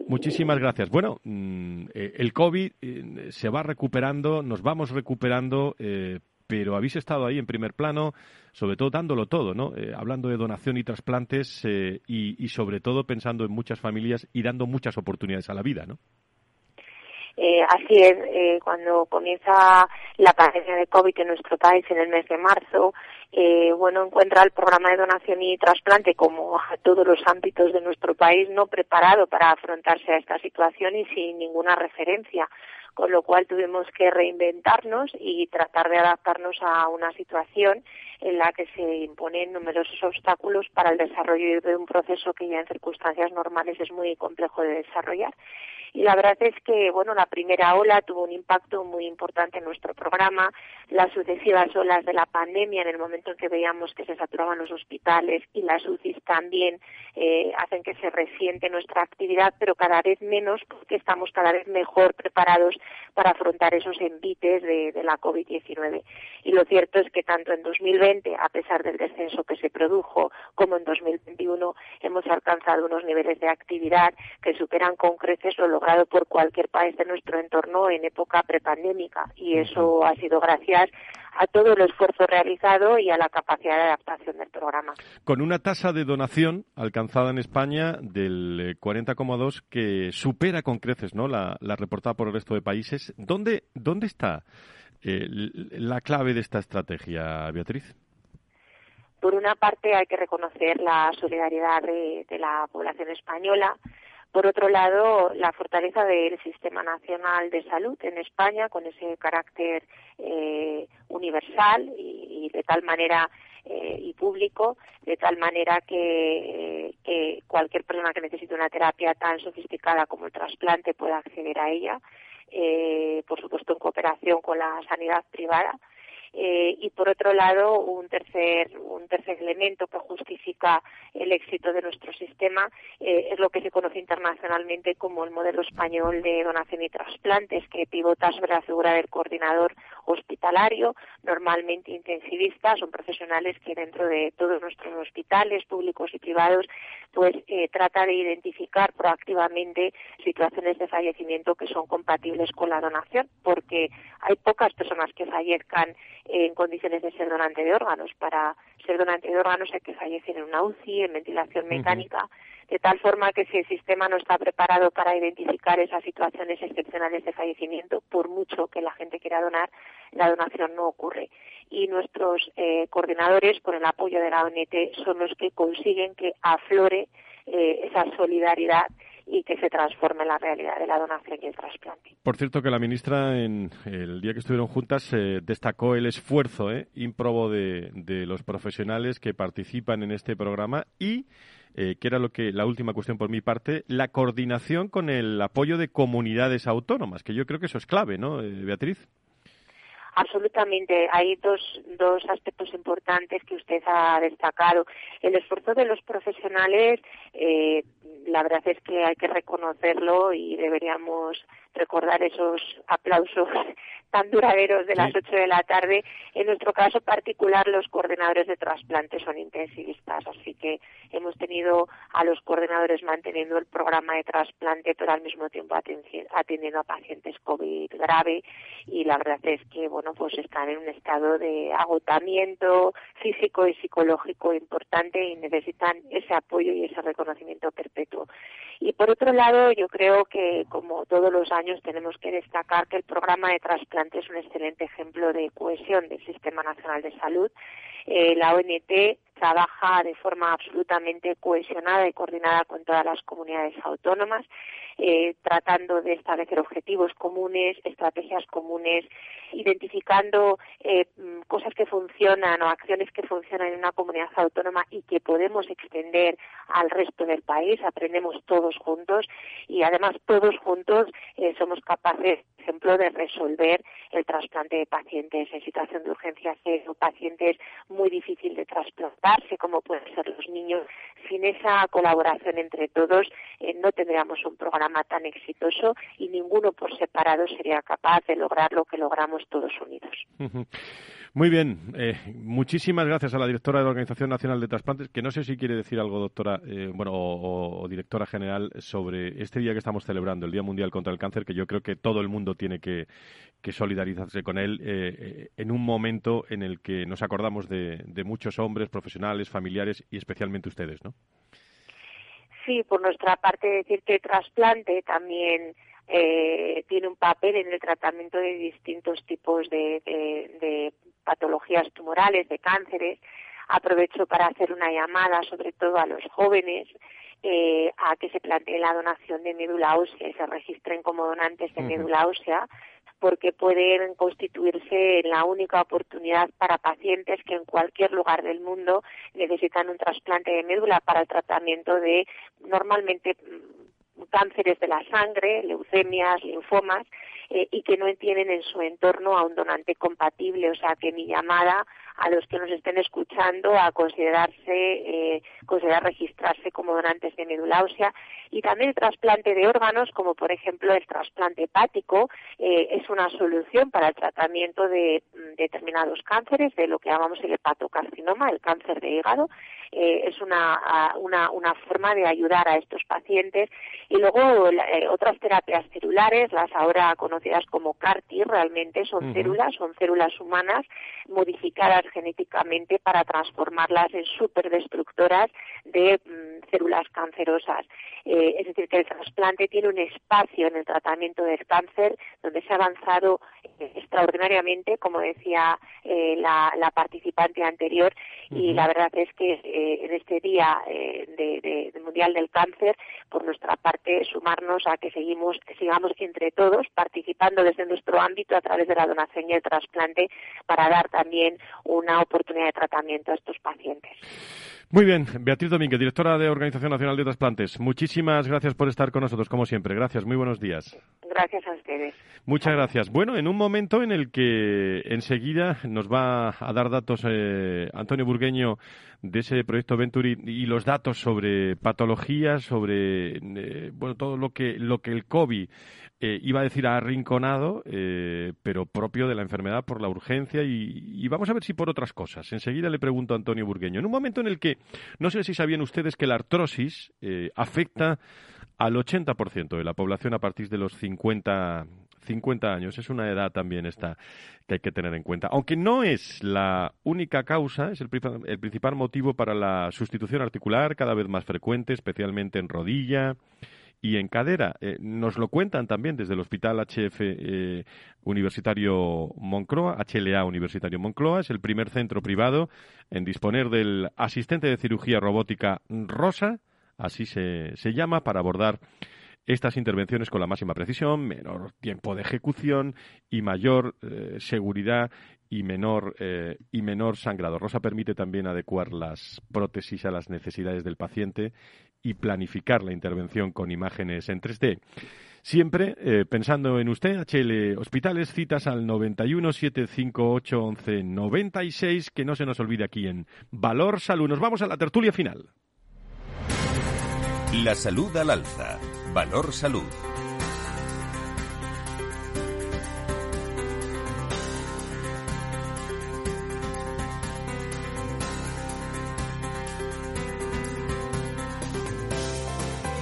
Muchísimas gracias. Bueno, mm, eh, el COVID eh, se va recuperando, nos vamos recuperando, eh, pero habéis estado ahí en primer plano, sobre todo dándolo todo, ¿no? hablando de donación y trasplantes y, y, sobre todo pensando en muchas familias y dando muchas oportunidades a la vida, ¿no? así es, cuando comienza la pandemia de COVID en nuestro país en el mes de marzo, eh, bueno, encuentra el programa de donación y trasplante como a todos los ámbitos de nuestro país no preparado para afrontarse a esta situación y sin ninguna referencia con lo cual tuvimos que reinventarnos y tratar de adaptarnos a una situación en la que se imponen numerosos obstáculos para el desarrollo de un proceso que ya en circunstancias normales es muy complejo de desarrollar. Y la verdad es que, bueno, la primera ola tuvo un impacto muy importante en nuestro programa. Las sucesivas olas de la pandemia, en el momento en que veíamos que se saturaban los hospitales y las UCIs también, eh, hacen que se resiente nuestra actividad, pero cada vez menos porque estamos cada vez mejor preparados para afrontar esos envites de, de la COVID-19. Y lo cierto es que tanto en 2020, a pesar del descenso que se produjo, como en 2021, hemos alcanzado unos niveles de actividad que superan con creces lo logrado por cualquier país de nuestro entorno en época prepandémica. Y eso ha sido gracias a todo el esfuerzo realizado y a la capacidad de adaptación del programa. Con una tasa de donación alcanzada en España del 40,2 eh, que supera con creces ¿no? la, reportada por el resto de países, ¿dónde, dónde está eh, la clave de esta estrategia, Beatriz? Por una parte, hay que reconocer la solidaridad de la población española por otro lado, la fortaleza del Sistema Nacional de Salud en España, con ese carácter eh, universal y, de tal manera eh, y público, de tal manera que, cualquier persona que necesite una terapia tan sofisticada como el trasplante pueda acceder a ella, eh, por supuesto en cooperación con la sanidad privada. Eh, y por otro lado un tercer un tercer elemento que justifica el éxito de nuestro sistema es lo que se conoce internacionalmente como el modelo español de donación y trasplantes que pivota sobre la figura del coordinador hospitalario normalmente intensivista son profesionales que dentro de todos nuestros hospitales públicos y privados pues eh, trata de identificar proactivamente situaciones de fallecimiento que son compatibles con la donación porque hay pocas personas que fallezcan en condiciones de ser donante de órganos. Para ser donante de órganos hay que fallecer en una UCI, en ventilación mecánica, de tal forma que si el sistema no está preparado para identificar esas situaciones excepcionales de fallecimiento, por mucho que la gente quiera donar, la donación no ocurre. Y nuestros eh, coordinadores, con el apoyo de la ONT, son los que consiguen que aflore eh, esa solidaridad y que se transforme la realidad de la donación y el trasplante. Por cierto, que la ministra, en el día que estuvieron juntas, eh, destacó el esfuerzo eh, ímprobo de, los profesionales que participan en este programa y eh, que era lo que la última cuestión por mi parte, la coordinación con el apoyo de comunidades autónomas, que yo creo que eso es clave, ¿no, Beatriz? Absolutamente. Hay dos, dos aspectos importantes que usted ha destacado. El esfuerzo de los profesionales, eh, la verdad es que hay que reconocerlo y deberíamos recordar esos aplausos tan duraderos de las ocho de la tarde. En nuestro caso particular, los coordinadores de trasplante son intensivistas, así que hemos tenido a los coordinadores manteniendo el programa de trasplante, pero al mismo tiempo atendiendo a pacientes COVID grave y la verdad es que, bueno, pues están en un estado de agotamiento físico y psicológico importante y necesitan ese apoyo y ese reconocimiento perpetuo. Y por otro lado, yo creo que, como todos los años, tenemos que destacar que el programa de trasplante es un excelente ejemplo de cohesión del Sistema Nacional de Salud. Eh, la ONT trabaja de forma absolutamente cohesionada y coordinada con todas las comunidades autónomas, eh, tratando de establecer objetivos comunes, estrategias comunes, identificando eh, cosas que funcionan o acciones que funcionan en una comunidad autónoma y que podemos extender al resto del país. Aprendemos todos juntos y además todos juntos eh, somos capaces, por ejemplo, de resolver el trasplante de pacientes en situación de urgencia cero, pacientes muy difíciles de trasplantar como pueden ser los niños. Sin esa colaboración entre todos eh, no tendríamos un programa tan exitoso y ninguno por separado sería capaz de lograr lo que logramos todos unidos. Muy bien, eh, muchísimas gracias a la directora de la Organización Nacional de Trasplantes, que no sé si quiere decir algo, doctora, eh, bueno, o, directora general, sobre este día que estamos celebrando, el Día Mundial contra el Cáncer, que yo creo que todo el mundo tiene que, solidarizarse con él eh, en un momento en el que nos acordamos de, de muchos hombres, profesionales, familiares y especialmente ustedes, ¿no? Sí, por nuestra parte decir que trasplante también eh, tiene un papel en el tratamiento de distintos tipos de, patologías tumorales, de cánceres. Aprovecho para hacer una llamada, sobre todo a los jóvenes, eh, a que se plantee la donación de médula ósea y se registren como donantes de médula ósea, porque pueden constituirse la única oportunidad para pacientes que en cualquier lugar del mundo necesitan un trasplante de médula para el tratamiento de normalmente cánceres de la sangre, leucemias, linfomas, eh, y que no tienen en su entorno a un donante compatible. O sea que mi llamada a los que nos estén escuchando a considerarse, eh, considerar registrarse como donantes de médula ósea y también el trasplante de órganos, como por ejemplo el trasplante hepático, eh, es una solución para el tratamiento de mm, determinados cánceres, de lo que llamamos el hepatocarcinoma, el cáncer de hígado. Eh, es una, una, una, forma de ayudar a estos pacientes. Y luego otras terapias celulares, las ahora conocidas como CAR-T, realmente son células, son células humanas modificadas genéticamente para transformarlas en superdestructoras de mm, células cancerosas. Eh, es decir, que el trasplante tiene un espacio en el tratamiento del cáncer donde se ha avanzado eh, extraordinariamente, como decía eh, la, participante anterior, y la verdad es que en este Día de, Mundial del Cáncer, por nuestra parte, sumarnos a que seguimos, sigamos entre todos participando desde nuestro ámbito a través de la donación y el trasplante para dar también una oportunidad de tratamiento a estos pacientes. Muy bien, Beatriz Domínguez, directora de Organización Nacional de Trasplantes. Muchísimas gracias por estar con nosotros, como siempre. Gracias, muy buenos días. Gracias a ustedes. Muchas gracias. Bueno, en un momento en el que enseguida nos va a dar datos eh, Antonio Burgueño de ese proyecto Venturi y los datos sobre patologías, sobre eh, bueno todo lo que lo que el COVID eh, iba a decir arrinconado, eh, pero propio de la enfermedad por la urgencia y, vamos a ver si por otras cosas. Enseguida le pregunto a Antonio Burgueño. En un momento en el que, no sé si sabían ustedes que la artrosis eh, afecta al 80% de la población a partir de los 50, 50 años. Es una edad también esta que hay que tener en cuenta. Aunque no es la única causa, es el, el principal motivo para la sustitución articular cada vez más frecuente, especialmente en rodilla y en cadera. Eh, nos lo cuentan también desde el Hospital HF eh, Universitario Moncloa, HLA Universitario Moncloa, es el primer centro privado en disponer del asistente de cirugía robótica Rosa, así se, se llama, para abordar estas intervenciones con la máxima precisión, menor tiempo de ejecución y mayor eh, seguridad y menor, y menor sangrado. Rosa permite también adecuar las prótesis a las necesidades del paciente y planificar la intervención con imágenes en 3D. Siempre eh, pensando en usted, HL Hospitales, citas al 91 758 11 96, que no se nos olvide aquí en Valor Salud. Nos vamos a la tertulia final. La salud al alza. Valor Salud.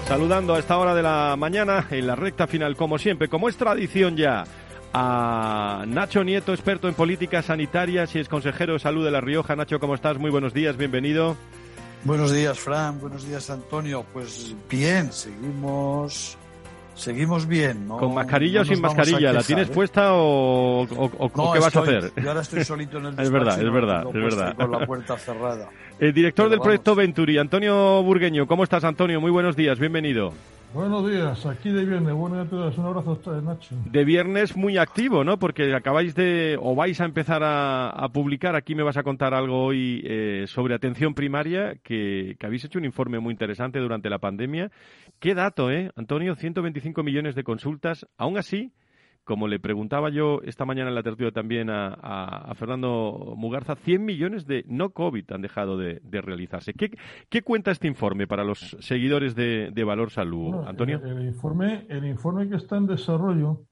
Saludando a esta hora de la mañana en la recta final, como siempre, como es tradición ya, a Nacho Nieto, experto en políticas sanitarias y es consejero de salud de La Rioja. Nacho, ¿cómo estás? Muy buenos días, bienvenido. Buenos días, Fran. Buenos días, Antonio. Pues bien, seguimos seguimos bien. ¿no? ¿Con mascarilla o sin mascarilla? ¿La tienes ¿eh? puesta o, qué vas a hacer? Yo ahora estoy solito en el Es verdad, es verdad, es verdad. Con la puerta cerrada. El director del proyecto Venturi, Antonio Burgueño. ¿Cómo estás, Antonio? Muy buenos días, bienvenido. Buenos días, aquí de viernes. Buenos días Un abrazo a Nacho. De viernes muy activo, ¿no? Porque acabáis de, o vais a empezar a, publicar, aquí me vas a contar algo hoy eh, sobre atención primaria, que, que, habéis hecho un informe muy interesante durante la pandemia. Qué dato, ¿eh? Antonio, 125 millones de consultas. Aún así, como le preguntaba yo esta mañana en la tertulia también a, Fernando Mugarza, 100 millones de no COVID han dejado de, realizarse. ¿Qué, cuenta este informe para los seguidores de, Valor Salud, Antonio? El, informe, el informe que está en desarrollo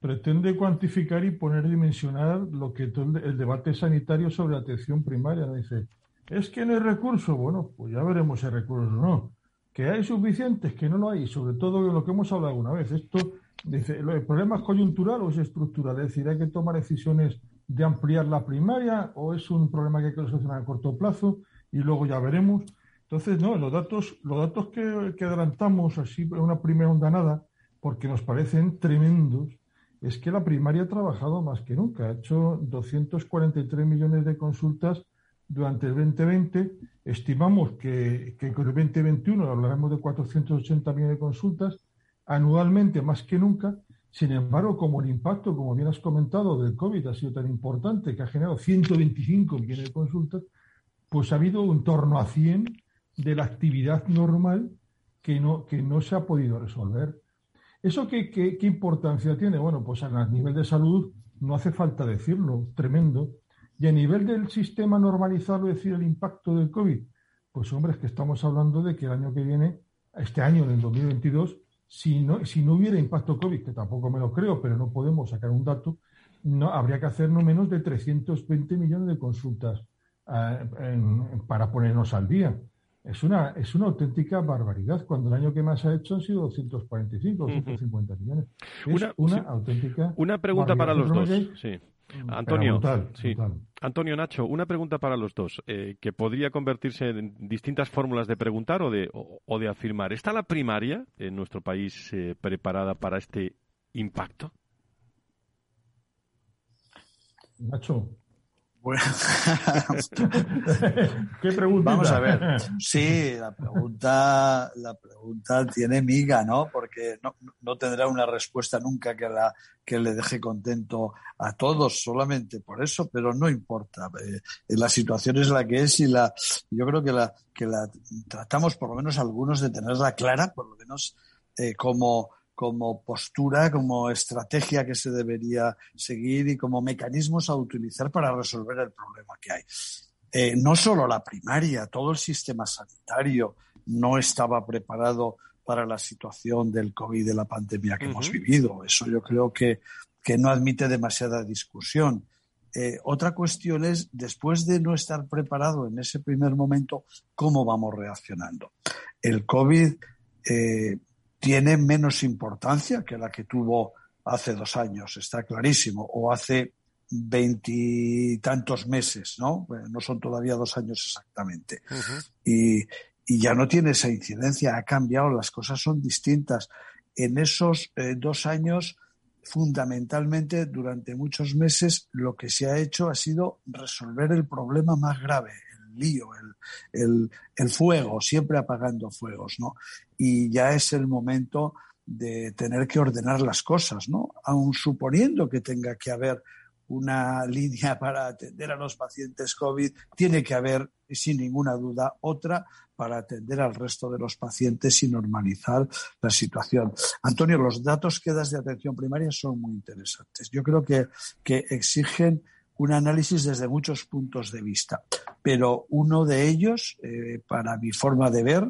pretende cuantificar y poner dimensionar lo que todo el, debate sanitario sobre atención primaria. Dice, es que no hay recursos. Bueno, pues ya veremos si hay recursos o no. Que hay suficientes, que no lo hay, sobre todo de lo que hemos hablado alguna vez. Esto Dice, ¿el problema es coyuntural o es estructural? Es decir, ¿hay que tomar decisiones de ampliar la primaria o es un problema que hay que solucionar a corto plazo y luego ya veremos? Entonces, no, los datos, los datos que, adelantamos así en una primera ondanada, porque nos parecen tremendos, es que la primaria ha trabajado más que nunca. Ha hecho 243 millones de consultas durante el 2020. Estimamos que, que con el 2021 hablaremos de 480 millones de consultas anualmente más que nunca. Sin embargo, como el impacto, como bien has comentado, del COVID ha sido tan importante que ha generado 125 millones de consultas, pues ha habido un torno a 100 de la actividad normal que no, que no se ha podido resolver. ¿Eso qué, qué, qué importancia tiene? Bueno, pues a nivel de salud no hace falta decirlo, tremendo. Y a nivel del sistema normalizado, es decir, el impacto del COVID, pues hombre, es que estamos hablando de que el año que viene, este año, en el 2022, si no, si no hubiera impacto COVID, que tampoco me lo creo, pero no podemos sacar un dato, no, habría que hacer no menos de 320 millones de consultas eh, para ponernos al día. Es una, es una auténtica barbaridad, cuando el año que más ha hecho han sido 245 o 250 millones. Es una, auténtica. Una pregunta para los dos. Sí. Antonio, Antonio Nacho, una pregunta para los dos, eh, que podría convertirse en distintas fórmulas de preguntar o de, o, de afirmar. ¿Está la primaria en nuestro país eh, preparada para este impacto? Nacho, bueno, ¿Qué pregunta? Vamos a ver. Sí, la pregunta, la pregunta tiene miga, ¿no? Porque no, no, tendrá una respuesta nunca que, la, que le deje contento a todos, solamente por eso, pero no importa. Eh, la situación es la que es y la, yo creo que la, que la tratamos, por lo menos algunos, de tenerla clara, por lo menos eh, como como postura, como estrategia que se debería seguir y como mecanismos a utilizar para resolver el problema que hay. Eh, no solo la primaria, todo el sistema sanitario no estaba preparado para la situación del COVID, de la pandemia que hemos vivido. Eso yo creo que, que no admite demasiada discusión. Eh, otra cuestión es, después de no estar preparado en ese primer momento, ¿cómo vamos reaccionando? El COVID eh, tiene menos importancia que la que tuvo hace dos años, está clarísimo, o hace veintitantos meses, ¿no? no son todavía dos años exactamente. y, ya no tiene esa incidencia, ha cambiado, las cosas son distintas. En esos eh, dos años, fundamentalmente, durante muchos meses, lo que se ha hecho ha sido resolver el problema más grave, lío, el, el, fuego, siempre apagando fuegos, ¿no? Y ya es el momento de tener que ordenar las cosas, ¿no? Aun suponiendo que tenga que haber una línea para atender a los pacientes COVID, tiene que haber, sin ninguna duda, otra para atender al resto de los pacientes y normalizar la situación. Antonio, los datos que das de atención primaria son muy interesantes. Yo creo que, que exigen un análisis desde muchos puntos de vista, pero uno de ellos, eh, para mi forma de ver,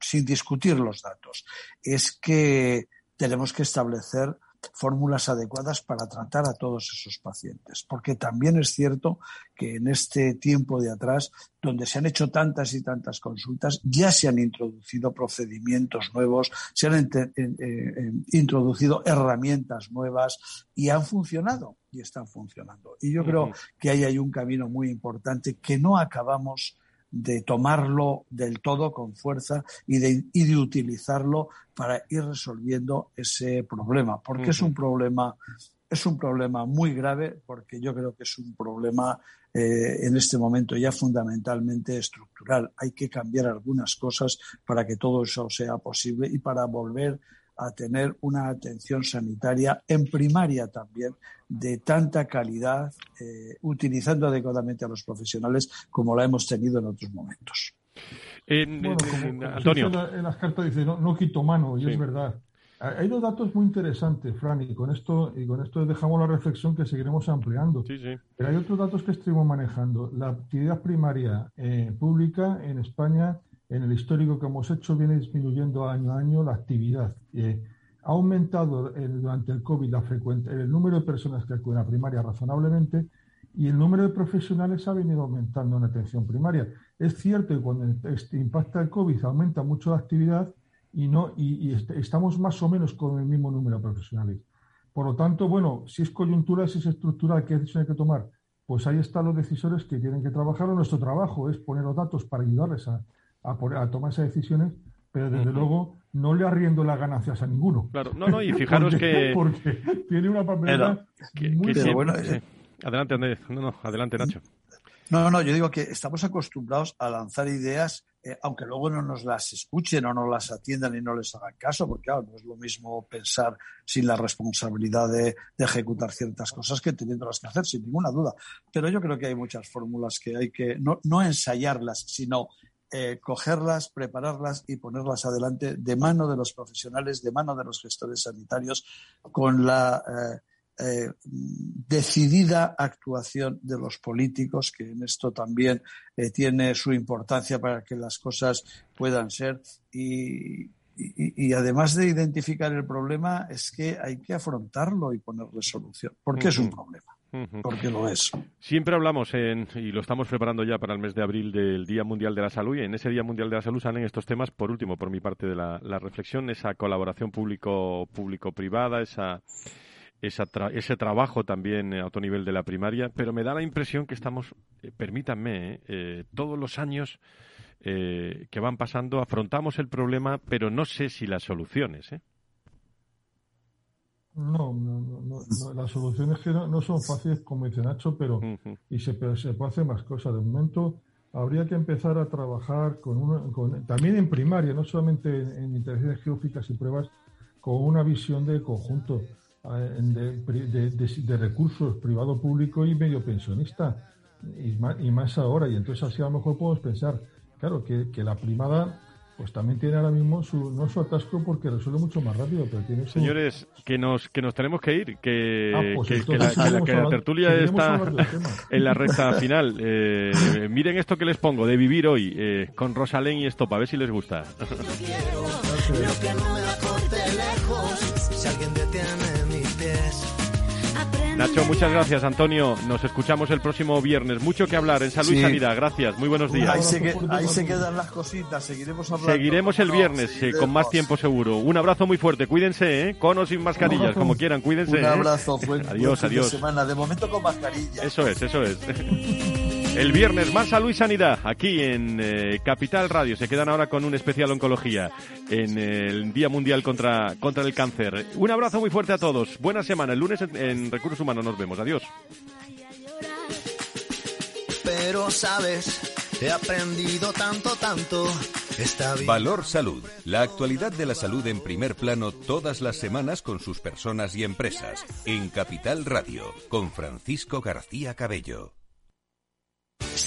sin discutir los datos, es que tenemos que establecer fórmulas adecuadas para tratar a todos esos pacientes. Porque también es cierto que en este tiempo de atrás, donde se han hecho tantas y tantas consultas, ya se han introducido procedimientos nuevos, se han eh, eh, introducido herramientas nuevas y han funcionado y están funcionando. Y yo creo que ahí hay un camino muy importante que no acabamos de tomarlo del todo con fuerza y de, y de utilizarlo para ir resolviendo ese problema, porque es un problema es un problema muy grave porque yo creo que es un problema eh, en este momento ya fundamentalmente estructural. Hay que cambiar algunas cosas para que todo eso sea posible y para volver a tener una atención sanitaria en primaria también de tanta calidad, eh, utilizando adecuadamente a los profesionales como la hemos tenido en otros momentos. Antonio. En, las cartas dice, no, quito mano, y es verdad. Hay dos datos muy interesantes, Fran, y con esto, y con esto dejamos la reflexión que seguiremos ampliando. Pero hay otros datos que estuvimos manejando. La actividad primaria eh, pública en España en el histórico que hemos hecho viene disminuyendo año a año la actividad. Eh, ha aumentado durante el COVID la el número de personas que acuden a primaria razonablemente y el número de profesionales ha venido aumentando en atención primaria. Es cierto que cuando este, impacta el COVID aumenta mucho la actividad y, no, y, estamos más o menos con el mismo número de profesionales. Por lo tanto, bueno, si es coyuntural, si es estructural, ¿qué decisión hay que tomar? Pues ahí están los decisores que tienen que trabajar. Nuestro trabajo es poner los datos para ayudarles a, a, tomar esas decisiones, pero desde luego no le arriendo las ganancias a ninguno. Claro, no, no, y fijaros que. Porque tiene una papeleta muy bueno, eh, Adelante, No, no, adelante, Nacho. No, no, yo digo que estamos acostumbrados a lanzar ideas, eh, aunque luego no nos las escuchen o no las atiendan y no les hagan caso, porque claro, no es lo mismo pensar sin la responsabilidad de, ejecutar ciertas cosas que teniéndolas que hacer, sin ninguna duda. Pero yo creo que hay muchas fórmulas que hay que no, no ensayarlas, sino eh, cogerlas, prepararlas y ponerlas adelante de mano de los profesionales, de mano de los gestores sanitarios, con la eh, eh, decidida actuación de los políticos, que en esto también tiene su importancia para que las cosas puedan ser. Y, además de identificar el problema, es que hay que afrontarlo y ponerle solución, porque es un problema porque lo es. Siempre hablamos, y lo estamos preparando ya para el mes de abril del Día Mundial de la Salud, y en ese Día Mundial de la Salud salen estos temas, por último, por mi parte de la, reflexión, esa colaboración público-privada, esa, ese trabajo también a otro nivel de la primaria, pero me da la impresión que estamos, eh, permítanme, eh, eh, todos los años que van pasando afrontamos el problema, pero no sé si las soluciones. ¿eh? No, no, no, las soluciones que no, son fáciles, como dice Nacho, pero, y se, se puede hacer más cosas. De momento, habría que empezar a trabajar con, con también en primaria, no solamente en, interacciones geográficas y pruebas, con una visión de conjunto eh, de, de, recursos privado, público y medio pensionista, y más, y más, ahora. Y entonces así a lo mejor podemos pensar, claro, que, que la primada pues también tiene ahora mismo su, no su atasco porque resuelve mucho más rápido, pero tiene Señores, que nos, que nos tenemos que ir, que, ah, pues la, tertulia está en la recta final. Eh, miren esto que les pongo, de vivir hoy, eh, con Rosalén y Estopa, a ver si les gusta. Nacho, muchas gracias, Antonio. Nos escuchamos el próximo viernes. Mucho que hablar en salud y sanidad. Gracias, muy buenos días. Ahí se, quedan las cositas, seguiremos hablando. Seguiremos el viernes, eh, con más tiempo seguro. Un abrazo muy fuerte, cuídense, ¿eh? con o sin mascarillas, como quieran, cuídense. Un ¿eh? abrazo, adiós, adiós. De semana. De momento con mascarilla. Eso es, eso es. El viernes más salud y sanidad aquí en eh, Capital Radio. Se quedan ahora con un especial oncología en el Día Mundial contra, contra el Cáncer. Un abrazo muy fuerte a todos. Buena semana. El lunes en, Recursos Humanos nos vemos. Adiós. Pero sabes, he aprendido tanto, tanto Valor Salud. La actualidad de la salud en primer plano todas las semanas con sus personas y empresas. En Capital Radio, con Francisco García Cabello.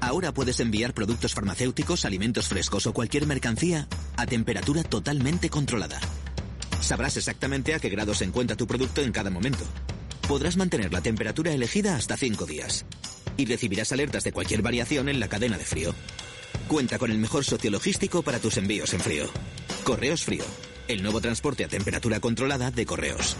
Ahora puedes enviar productos farmacéuticos, alimentos frescos o cualquier mercancía a temperatura totalmente controlada. Sabrás exactamente a qué grado se encuentra tu producto en cada momento. Podrás mantener la temperatura elegida hasta 5 días. Y recibirás alertas de cualquier variación en la cadena de frío. Cuenta con el mejor socio logístico para tus envíos en frío. Correos Frío. El nuevo transporte a temperatura controlada de correos.